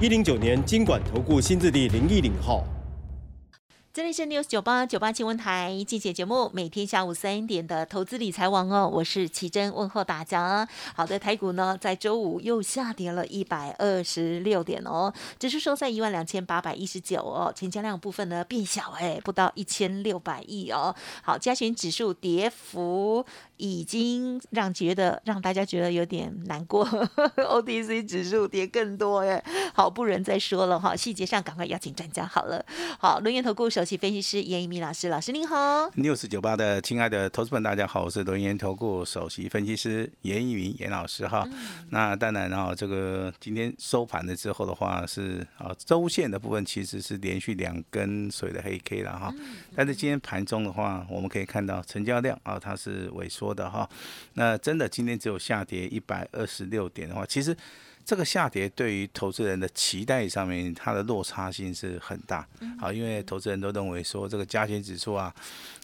一零九年经管投顾新字第零一零号。这里是 News 九八九八新闻台，进行节目，每天下午三点的投资理财网哦，我是奇珍，问候大家。好的，台股呢在周五又下跌了一百二十六点哦，指数收在一万两千八百一十九哦，成交量部分呢变小哎，不到一千六百亿哦。好，加权指数跌幅已经让觉得让大家觉得有点难过，OTC 指数跌更多哎。好，不忍再说了哈，细节上赶快邀请专家好了。好，轮源投顾首席分析师严一鸣老师，老师您好。news 九八的亲爱的投资们，大家好，我是轮研投顾首席分析师严一鸣严老师哈。那当然哈，这个今天收盘了之后的话是啊，周线的部分其实是连续两根水的黑 K 了哈。但是今天盘中的话，我们可以看到成交量啊，它是萎缩的哈。那真的今天只有下跌一百二十六点的话，其实。这个下跌对于投资人的期待上面，它的落差性是很大。好，因为投资人都认为说这个加权指数啊，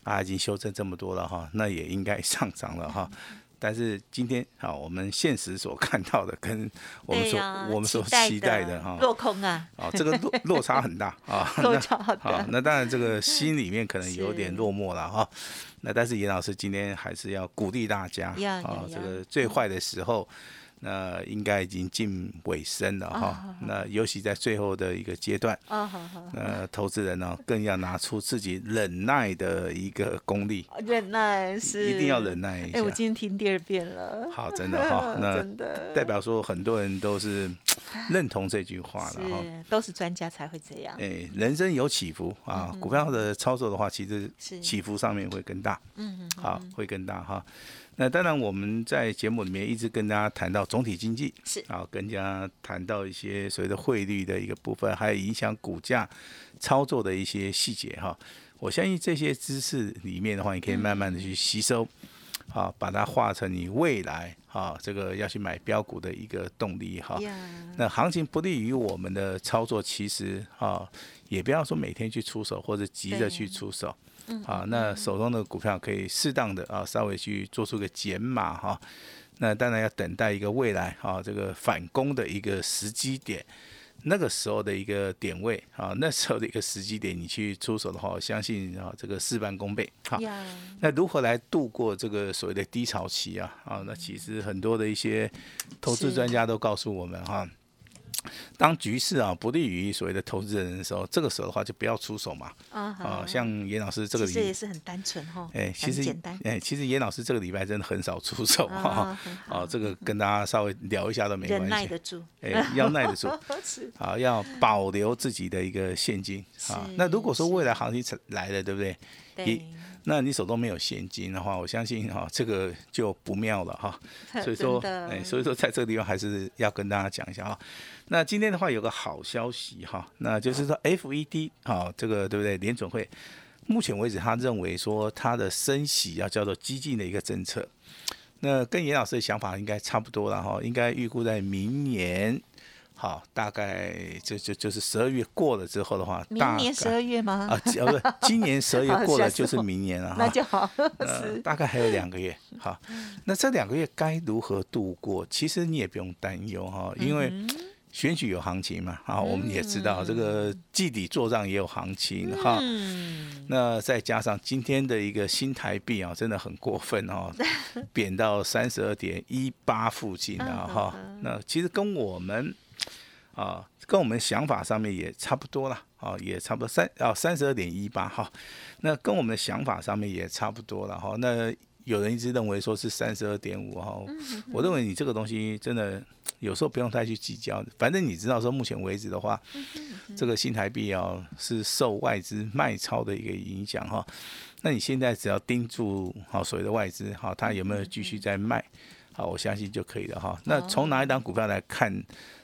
啊已经修正这么多了哈，那也应该 上涨了哈。但是今天啊，我们现实所看到的跟我们所我们所期待的哈，落空啊，啊这个落落差很大啊，落差好大。那当然这个心里面可能有点落寞了哈。那但是严老师今天还是要鼓励大家啊，这个最坏的时候。那应该已经近尾声了哈，那尤其在最后的一个阶段，那投资人呢更要拿出自己忍耐的一个功力，忍耐是。一定要忍耐一下。哎，我今天听第二遍了，好，真的哈，那代表说很多人都是认同这句话了哈，都是专家才会这样。哎，人生有起伏啊，股票的操作的话，其实起伏上面会更大，嗯嗯，好，会更大哈。那当然，我们在节目里面一直跟大家谈到总体经济，是啊，跟大家谈到一些所谓的汇率的一个部分，还有影响股价操作的一些细节哈。我相信这些知识里面的话，你可以慢慢的去吸收，好，把它化成你未来啊这个要去买标股的一个动力哈。那行情不利于我们的操作，其实啊，也不要说每天去出手或者急着去出手。啊，那手中的股票可以适当的啊，稍微去做出个减码哈。那当然要等待一个未来啊，这个反攻的一个时机点，那个时候的一个点位啊，那时候的一个时机点，你去出手的话，我相信啊，这个事半功倍。好，那如何来度过这个所谓的低潮期啊？啊，那其实很多的一些投资专家都告诉我们哈。当局势啊不利于所谓的投资人的时候，这个时候的话就不要出手嘛。啊，像严老师这个礼，这也是很单纯哈。哎，其实简单。哎，其实严老师这个礼拜真的很少出手哈。啊，这个跟大家稍微聊一下都没关系。耐得住。哎，要耐得住。啊，要保留自己的一个现金。啊，那如果说未来行情来了，对不对？对。那你手中没有现金的话，我相信哈，这个就不妙了哈。所以说，哎，所以说在这个地方还是要跟大家讲一下哈。那今天的话有个好消息哈，那就是说 F E D 啊，这个对不对？联准会目前为止他认为说他的升息要叫做激进的一个政策。那跟严老师的想法应该差不多了哈，应该预估在明年。好，大概就就就是十二月过了之后的话，明年十二月吗？啊，呃，不是，今年十二月过了 就是明年了哈。那就好，大概还有两个月。好，那这两个月该如何度过？其实你也不用担忧哈，因为选举有行情嘛。啊，我们也知道这个季底做账也有行情哈。嗯。那再加上今天的一个新台币啊，真的很过分哦，贬到三十二点一八附近了哈。那其实跟我们。啊，跟我们想法上面也差不多了，啊，也差不多三啊三十二点一八哈，那跟我们的想法上面也差不多了哈。那有人一直认为说是三十二点五哈，我认为你这个东西真的 有时候不用太去计较，反正你知道说目前为止的话，这个新台币啊是受外资卖超的一个影响哈。那你现在只要盯住好所谓的外资好，它有没有继续在卖？好，我相信就可以了哈。那从哪一档股票来看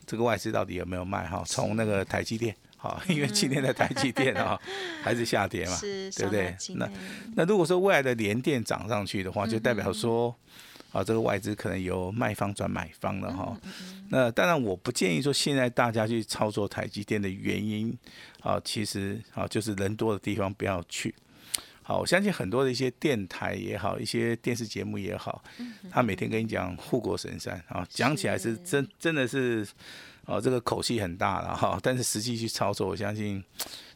这个外资到底有没有卖哈？从那个台积电，好，因为今天的台积电啊 还是下跌嘛，对不对？那那如果说未来的连电涨上去的话，就代表说。啊，这个外资可能由卖方转买方了哈。那当然，我不建议说现在大家去操作台积电的原因啊，其实啊就是人多的地方不要去。好，我相信很多的一些电台也好，一些电视节目也好，他每天跟你讲护国神山啊，讲起来是。真真的是哦，这个口气很大了哈。但是实际去操作，我相信。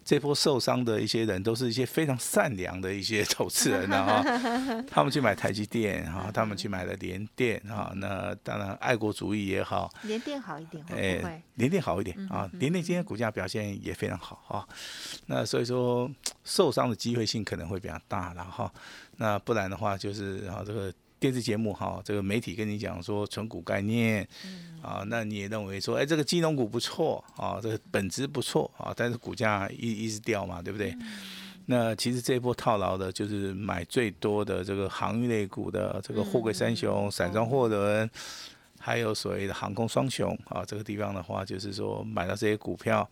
这波受伤的一些人，都是一些非常善良的一些投资人啊，他们去买台积电哈，他们去买了联电哈，那当然爱国主义也好，联电好一点，哎，联电好一点啊，联电今天股价表现也非常好哈，那所以说受伤的机会性可能会比较大了哈，那不然的话就是啊这个。电视节目哈，这个媒体跟你讲说纯股概念，啊，那你也认为说，哎，这个金融股不错啊，这个本质不错啊，但是股价一一直掉嘛，对不对？那其实这一波套牢的，就是买最多的这个航运类股的这个货柜三雄、散装货轮，还有所谓的航空双雄啊，这个地方的话，就是说买到这些股票。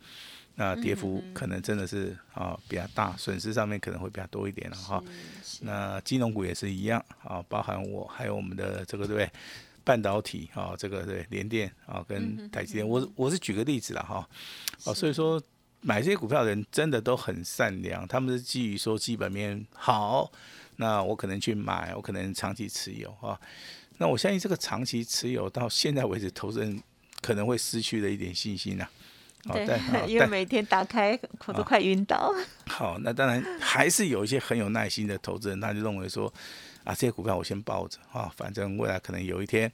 那跌幅可能真的是啊比较大，损失上面可能会比较多一点了哈。那金融股也是一样啊，包含我还有我们的这个对不对？半导体啊，这个对联电啊跟台积电，我我是举个例子了哈。哦，所以说买这些股票的人真的都很善良，他们是基于说基本面好，那我可能去买，我可能长期持有啊。那我相信这个长期持有到现在为止，投资人可能会失去了一点信心呐。对，因为每天打开我都快晕倒。好，那当然还是有一些很有耐心的投资人，他就认为说，啊，这些股票我先抱着啊，反正未来可能有一天，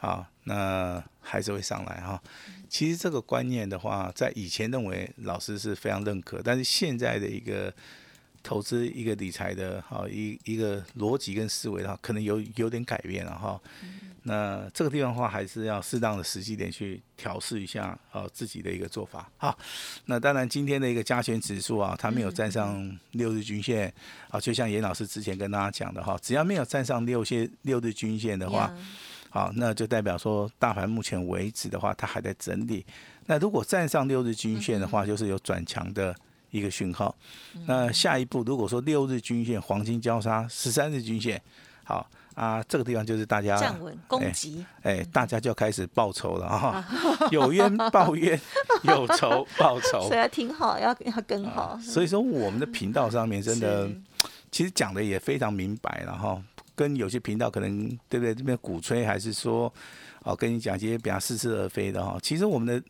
啊，那还是会上来哈。其实这个观念的话，在以前认为老师是非常认可，但是现在的一个投资、一个理财的哈一一个逻辑跟思维的话，可能有有点改变了哈。那这个地方的话，还是要适当的时机点去调试一下呃自己的一个做法。好，那当然今天的一个加权指数啊，它没有站上六日均线啊，就像严老师之前跟大家讲的哈，只要没有站上六线六日均线的话，好，那就代表说大盘目前为止的话，它还在整理。那如果站上六日均线的话，就是有转强的一个讯号。那下一步如果说六日均线黄金交叉十三日均线，好。啊，这个地方就是大家站稳攻击，哎，大家就要开始报仇了哈，有冤 报冤，有仇 报仇，所以要听好，要要跟好。所以说，我们的频道上面真的，其实讲的也非常明白了哈，跟有些频道可能对不对？这边鼓吹还是说。哦，跟你讲一些比较似是而非的哈。其实我们的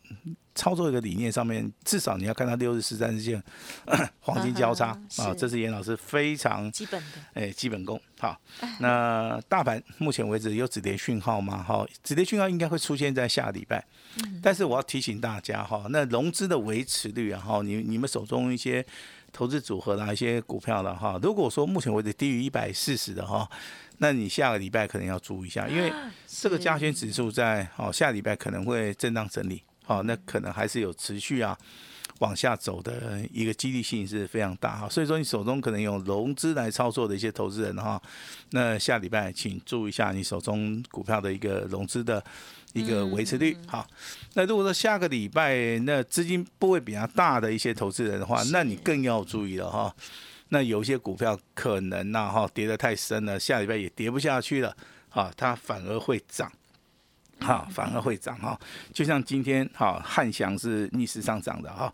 操作一个理念上面，至少你要看到六日、十三日线 黄金交叉啊，这是严老师非常基本的哎基本功。好，那大盘目前为止有止跌讯号吗？哈，止跌讯号应该会出现在下礼拜。但是我要提醒大家哈，那融资的维持率啊，哈，你你们手中一些投资组合的一些股票的哈，如果说目前为止低于一百四十的哈。那你下个礼拜可能要注意一下，因为这个加权指数在哦下礼拜可能会震荡整理，哦那可能还是有持续啊往下走的一个几率性是非常大哈，所以说你手中可能有融资来操作的一些投资人哈，那下礼拜请注意一下你手中股票的一个融资的一个维持率哈。那如果说下个礼拜那资金部位比较大的一些投资人的话，那你更要注意了哈。那有些股票可能呐哈跌得太深了，下礼拜也跌不下去了，啊，它反而会涨，哈，反而会涨哈。就像今天哈汉翔是逆势上涨的哈，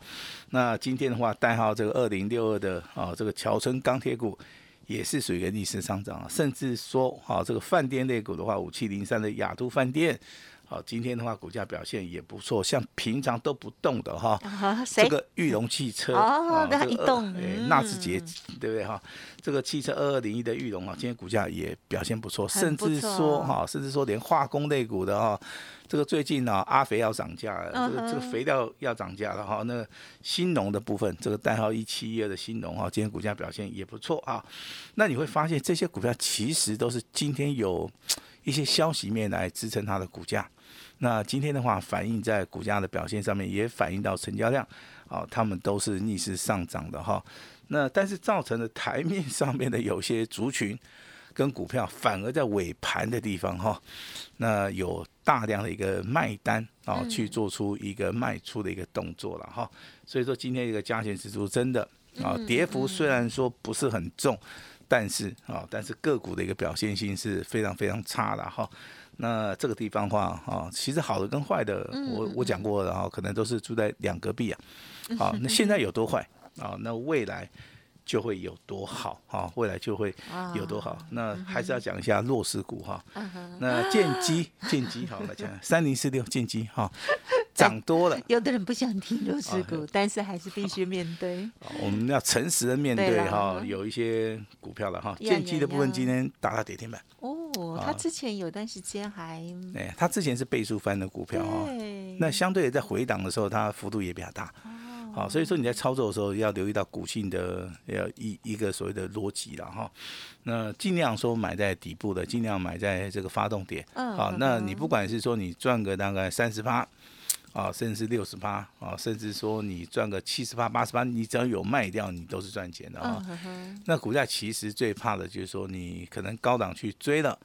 那今天的话代号这个二零六二的啊这个桥村钢铁股也是属于一个逆势上涨啊，甚至说哈这个饭店类股的话五七零三的亚都饭店。好，今天的话股价表现也不错，像平常都不动的哈，这个裕隆汽车哦，它一动，哎，纳智捷对不对哈？这个汽车二二零一的裕隆啊，今天股价也表现不错，甚至说哈，甚至说连化工类股的哈，这个最近呢，阿肥要涨价了，这个这个肥料要涨价了哈，那新农的部分，这个代号一七一二的新农哈，今天股价表现也不错啊。那你会发现这些股票其实都是今天有一些消息面来支撑它的股价。那今天的话，反映在股价的表现上面，也反映到成交量，啊，他们都是逆势上涨的哈。那但是造成的台面上面的有些族群，跟股票反而在尾盘的地方哈，那有大量的一个卖单啊，去做出一个卖出的一个动作了哈。所以说今天一个加权指数真的啊，跌幅虽然说不是很重，但是啊，但是个股的一个表现性是非常非常差的哈。那这个地方话啊，其实好的跟坏的，我我讲过了哈，可能都是住在两隔壁啊。好，那现在有多坏啊？那未来就会有多好哈？未来就会有多好？那还是要讲一下弱势股哈。那建机，建机好来讲，三零四六建机哈。涨多了，有的人不想听弱势股，但是还是必须面对。我们要诚实的面对哈，有一些股票了哈，建机的部分今天打到跌停板。哦，他之前有段时间还，哎，他之前是倍数翻的股票哈，那相对在回档的时候，它幅度也比较大。好，所以说你在操作的时候要留意到股性的要一一个所谓的逻辑了哈。那尽量说买在底部的，尽量买在这个发动点。嗯。好，那你不管是说你赚个大概三十八。啊，甚至是六十八啊，甚至说你赚个七十八、八十八，你只要有卖掉，你都是赚钱的啊。那股价其实最怕的就是说，你可能高档去追了，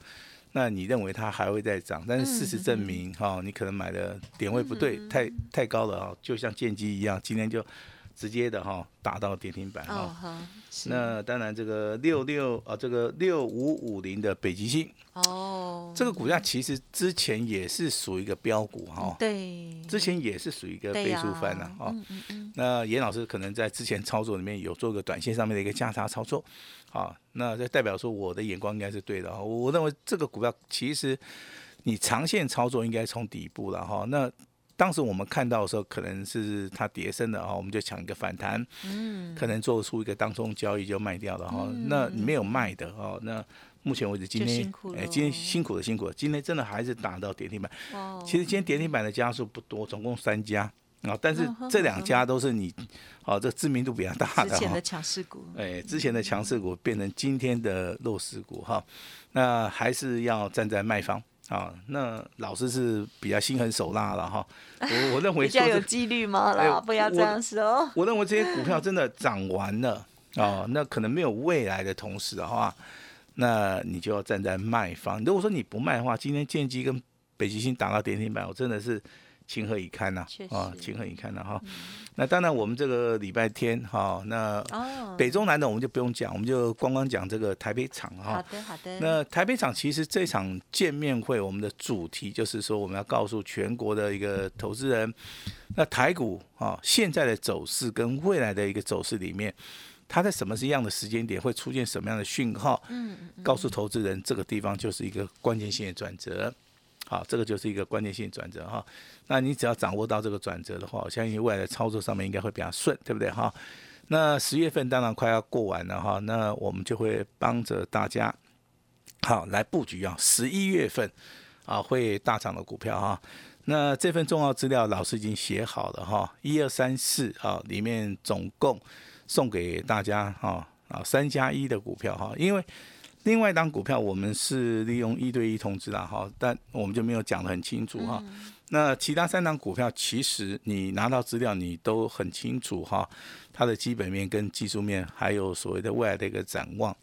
那你认为它还会再涨，但是事实证明，哈，你可能买的点位不对，太太高了啊，就像剑机一样，今天就。直接的哈打到跌停板哈，那当然这个六六啊这个六五五零的北极星。哦，这个股价其实之前也是属于一个标股哈，对，之前也是属于一个倍数翻的哦。那严老师可能在之前操作里面有做个短线上面的一个价差操作，好，那这代表说我的眼光应该是对的哈。我认为这个股票其实你长线操作应该从底部了哈，那。当时我们看到的时候，可能是它跌升的啊，我们就抢一个反弹，嗯，可能做出一个当中交易就卖掉了哈。那没有卖的哦，那目前为止今天哎，今天辛苦的辛苦了，今天真的还是打到跌停板。哦，其实今天跌停板的家数不多，总共三家啊，但是这两家都是你哦，这知名度比较大的。之前的强势股，哎，之前的强势股变成今天的弱势股哈，那还是要站在卖方。啊，那老师是比较心狠手辣了哈。我我认为比较有纪律吗？啦，不要这样说。我认为这些股票真的涨完了啊，那可能没有未来的同时的话，那你就要站在卖方。如果说你不卖的话，今天建机跟北极星打到跌停板，我真的是。情何以堪呐！啊，情何以堪呐！哈，那当然，我们这个礼拜天哈，那北中南的我们就不用讲，我们就光光讲这个台北场哈。好的，好的。那台北场其实这场见面会，我们的主题就是说，我们要告诉全国的一个投资人，那台股啊现在的走势跟未来的一个走势里面，它在什么是一样的时间点会出现什么样的讯号？告诉投资人，这个地方就是一个关键性的转折。好，这个就是一个关键性转折哈。那你只要掌握到这个转折的话，我相信未来的操作上面应该会比较顺，对不对哈？那十月份当然快要过完了哈，那我们就会帮着大家好来布局啊，十一月份啊会大涨的股票哈。那这份重要资料老师已经写好了哈，一二三四啊里面总共送给大家哈啊三加一的股票哈，因为。另外一档股票，我们是利用一对一通知啦，哈，但我们就没有讲得很清楚哈。那其他三档股票，其实你拿到资料，你都很清楚哈，它的基本面跟技术面，还有所谓的未来的一个展望。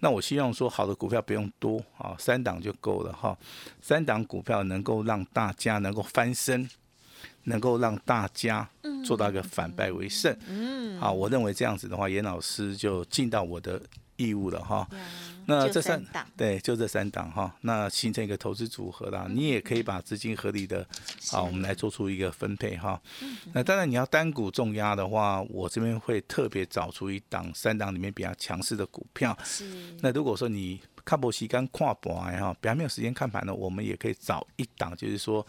那我希望说，好的股票不用多啊，三档就够了哈。三档股票能够让大家能够翻身，能够让大家做到一个反败为胜。嗯，好，我认为这样子的话，严老师就尽到我的义务了哈。那这三档对，就这三档哈，那形成一个投资组合啦。你也可以把资金合理的啊，我们来做出一个分配哈。那当然你要单股重压的话，我这边会特别找出一档三档里面比较强势的股票。是。那如果说你看不习惯跨博哈，比较没有时间看盘的，我们也可以找一档，就是说。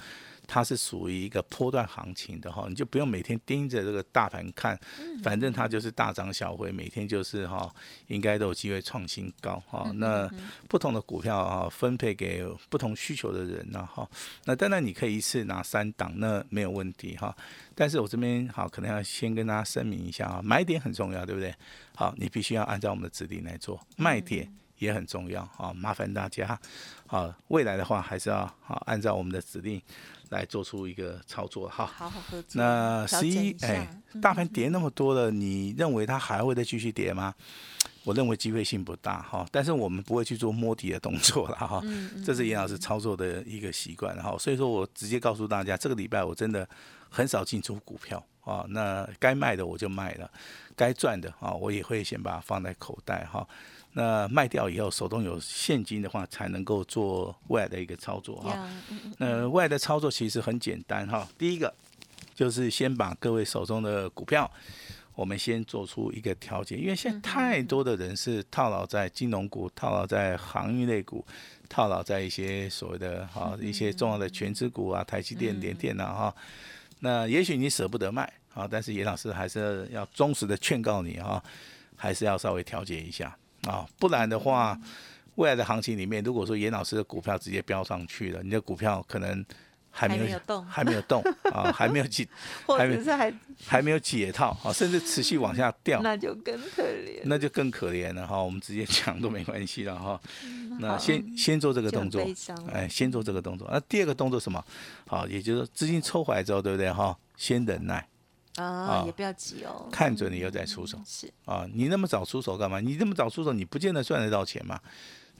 它是属于一个波段行情的哈，你就不用每天盯着这个大盘看，反正它就是大涨小回，每天就是哈，应该都有机会创新高哈。那不同的股票啊，分配给不同需求的人呢哈。那当然你可以一次拿三档，那没有问题哈。但是我这边好，可能要先跟大家声明一下啊，买点很重要，对不对？好，你必须要按照我们的指令来做，卖点也很重要啊，麻烦大家好，未来的话还是要好按照我们的指令。来做出一个操作哈，好好合作。那十一哎，大盘跌那么多了，你认为它还会再继续跌吗？我认为机会性不大哈，但是我们不会去做摸底的动作了哈，这是严老师操作的一个习惯哈，所以说我直接告诉大家，这个礼拜我真的很少进出股票啊，那该卖的我就卖了，该赚的啊，我也会先把它放在口袋哈，那卖掉以后手中有现金的话，才能够做未来的一个操作哈，那未来的操作其实很简单哈，第一个就是先把各位手中的股票。我们先做出一个调节，因为现在太多的人是套牢在金融股、套牢在航运类股、套牢在一些所谓的哈一些重要的全资股啊，台积电、联电啊哈。那也许你舍不得卖啊，但是严老师还是要忠实的劝告你哈，还是要稍微调节一下啊，不然的话，未来的行情里面，如果说严老师的股票直接飙上去了，你的股票可能。还没有动，还没有动啊，还没有解，或者是还还没有解套啊，甚至持续往下掉，那就更可怜，那就更可怜了哈。我们直接讲都没关系了哈。那先先做这个动作，哎，先做这个动作。那第二个动作什么？好，也就是说资金抽回来之后，对不对哈？先忍耐啊，也不要急哦，看准你又再出手是啊。你那么早出手干嘛？你那么早出手，你不见得赚得到钱嘛。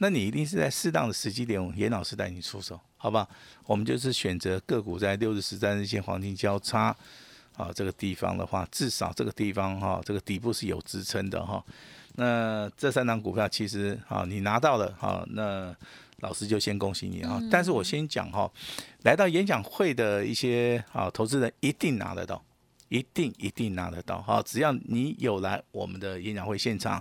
那你一定是在适当的时机点，严老师带你出手，好吧？我们就是选择个股在六日、十三日线黄金交叉啊这个地方的话，至少这个地方哈，这个底部是有支撑的哈。那这三档股票其实啊，你拿到了哈，那老师就先恭喜你啊。但是我先讲哈，来到演讲会的一些啊投资人一定拿得到，一定一定拿得到哈。只要你有来我们的演讲会现场。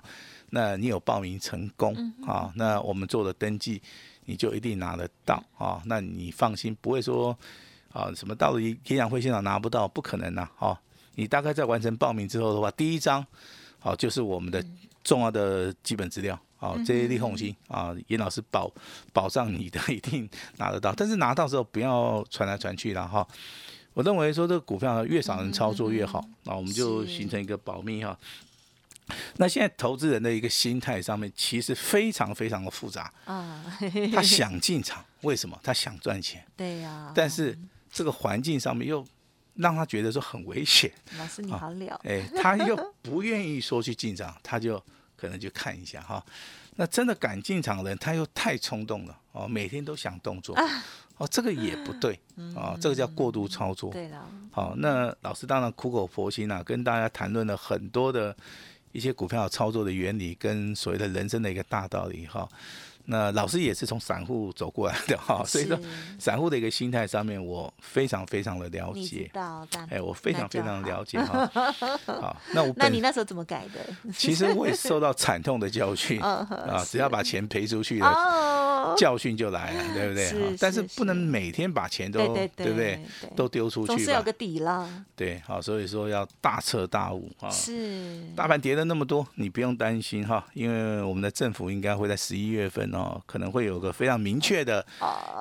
那你有报名成功啊？那我们做了登记，你就一定拿得到啊？那你放心，不会说啊什么到了演讲会现场拿不到，不可能呐！哈，你大概在完成报名之后的话，第一张好就是我们的重要的基本资料啊，这些利红心啊，严老师保保障你的一定拿得到，但是拿到之后不要传来传去了哈。我认为说这个股票越少人操作越好啊，我们就形成一个保密哈。那现在投资人的一个心态上面，其实非常非常的复杂啊。他想进场，为什么？他想赚钱。对呀。但是这个环境上面又让他觉得说很危险。老师你好了。哎，他又不愿意说去进场，他就可能就看一下哈。那真的敢进场的人，他又太冲动了哦，每天都想动作哦，这个也不对啊，这个叫过度操作。对的。好，那老师当然苦口婆心啊，跟大家谈论了很多的。一些股票操作的原理跟所谓的人生的一个大道理哈，那老师也是从散户走过来的哈，所以说散户的一个心态上面我非常非常的了解，哎，我非常非常了解哈。好，那我 那你那时候怎么改的？其实我也受到惨痛的教训 啊，只要把钱赔出去了。教训就来了，对不对？但是不能每天把钱都对不对？都丢出去，总是有个底了。对，好，所以说要大彻大悟啊。是。大盘跌了那么多，你不用担心哈，因为我们的政府应该会在十一月份哦，可能会有个非常明确的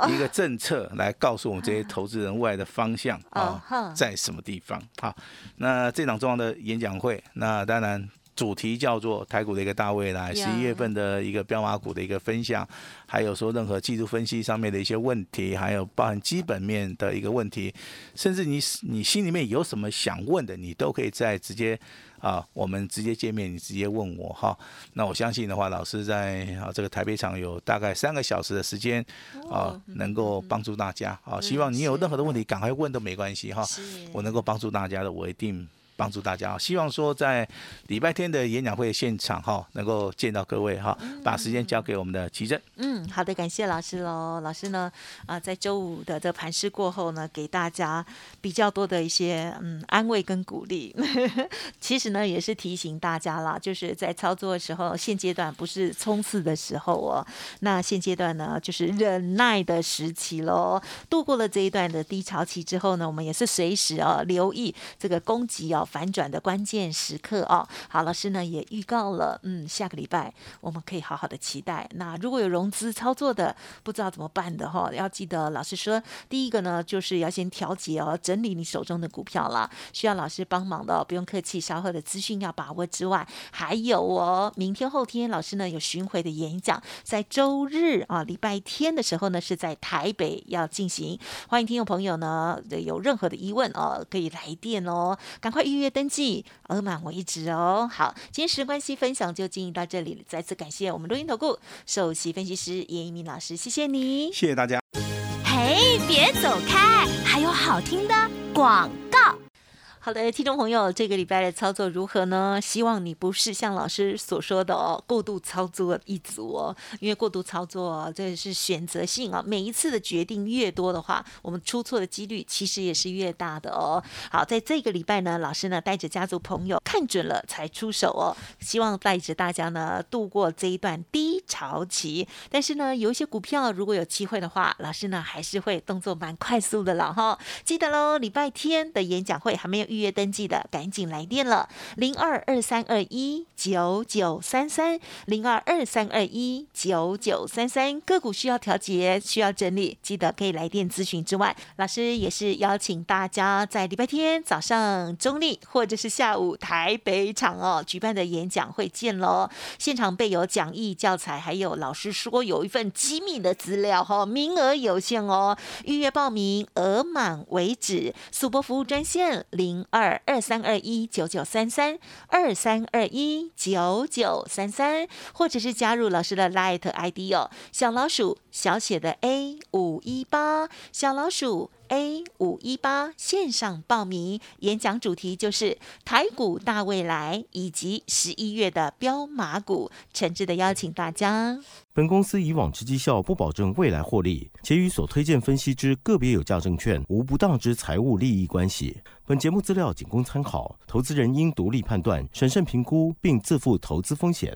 一个政策来告诉我们这些投资人未来的方向啊，在什么地方。好，那这场重要的演讲会，那当然。主题叫做台股的一个大未来，十一月份的一个标马股的一个分享，还有说任何技术分析上面的一些问题，还有包含基本面的一个问题，甚至你你心里面有什么想问的，你都可以在直接啊，我们直接见面，你直接问我哈。那我相信的话，老师在啊这个台北场有大概三个小时的时间啊，能够帮助大家啊。希望你有任何的问题，赶快问都没关系哈。我能够帮助大家的，我一定。帮助大家，希望说在礼拜天的演讲会现场哈，能够见到各位哈，把时间交给我们的奇正。嗯，好的，感谢老师喽。老师呢啊，在周五的这盘市过后呢，给大家比较多的一些嗯安慰跟鼓励。其实呢，也是提醒大家啦，就是在操作的时候，现阶段不是冲刺的时候哦。那现阶段呢，就是忍耐的时期喽。度过了这一段的低潮期之后呢，我们也是随时啊留意这个攻击哦。反转的关键时刻哦，好，老师呢也预告了，嗯，下个礼拜我们可以好好的期待。那如果有融资操作的，不知道怎么办的哈，要记得老师说，第一个呢就是要先调节哦，整理你手中的股票啦，需要老师帮忙的，不用客气，稍后的资讯要把握之外，还有哦，明天后天老师呢有巡回的演讲，在周日啊礼拜天的时候呢是在台北要进行，欢迎听众朋友呢有任何的疑问哦可以来电哦，赶快预。预约登记，额满为止哦。好，今天时关系分享就进行到这里，再次感谢我们录音投顾首席分析师严一鸣老师，谢谢你，谢谢大家。嘿，别走开，还有好听的广告。好的，听众朋友，这个礼拜的操作如何呢？希望你不是像老师所说的哦，过度操作一组哦，因为过度操作这是选择性啊，每一次的决定越多的话，我们出错的几率其实也是越大的哦。好，在这个礼拜呢，老师呢带着家族朋友看准了才出手哦，希望带着大家呢度过这一段低潮期。但是呢，有一些股票如果有机会的话，老师呢还是会动作蛮快速的了哈。记得喽，礼拜天的演讲会还没有。预约登记的赶紧来电了，零二二三二一九九三三，零二二三二一九九三三。个股需要调节，需要整理，记得可以来电咨询。之外，老师也是邀请大家在礼拜天早上中立或者是下午台北场哦举办的演讲会见喽。现场备有讲义教材，还有老师说有一份机密的资料哈，名额有限哦，预约报名额满为止。速播服务专线零零。二二三二一九九三三二三二一九九三三，或者是加入老师的 Light ID 哦，小老鼠小写的 A 五一八，小老鼠。A 五一八线上报名，演讲主题就是台股大未来以及十一月的标马股，诚挚的邀请大家。本公司以往之绩效不保证未来获利，且与所推荐分析之个别有价证券无不当之财务利益关系。本节目资料仅供参考，投资人应独立判断、审慎评估，并自负投资风险。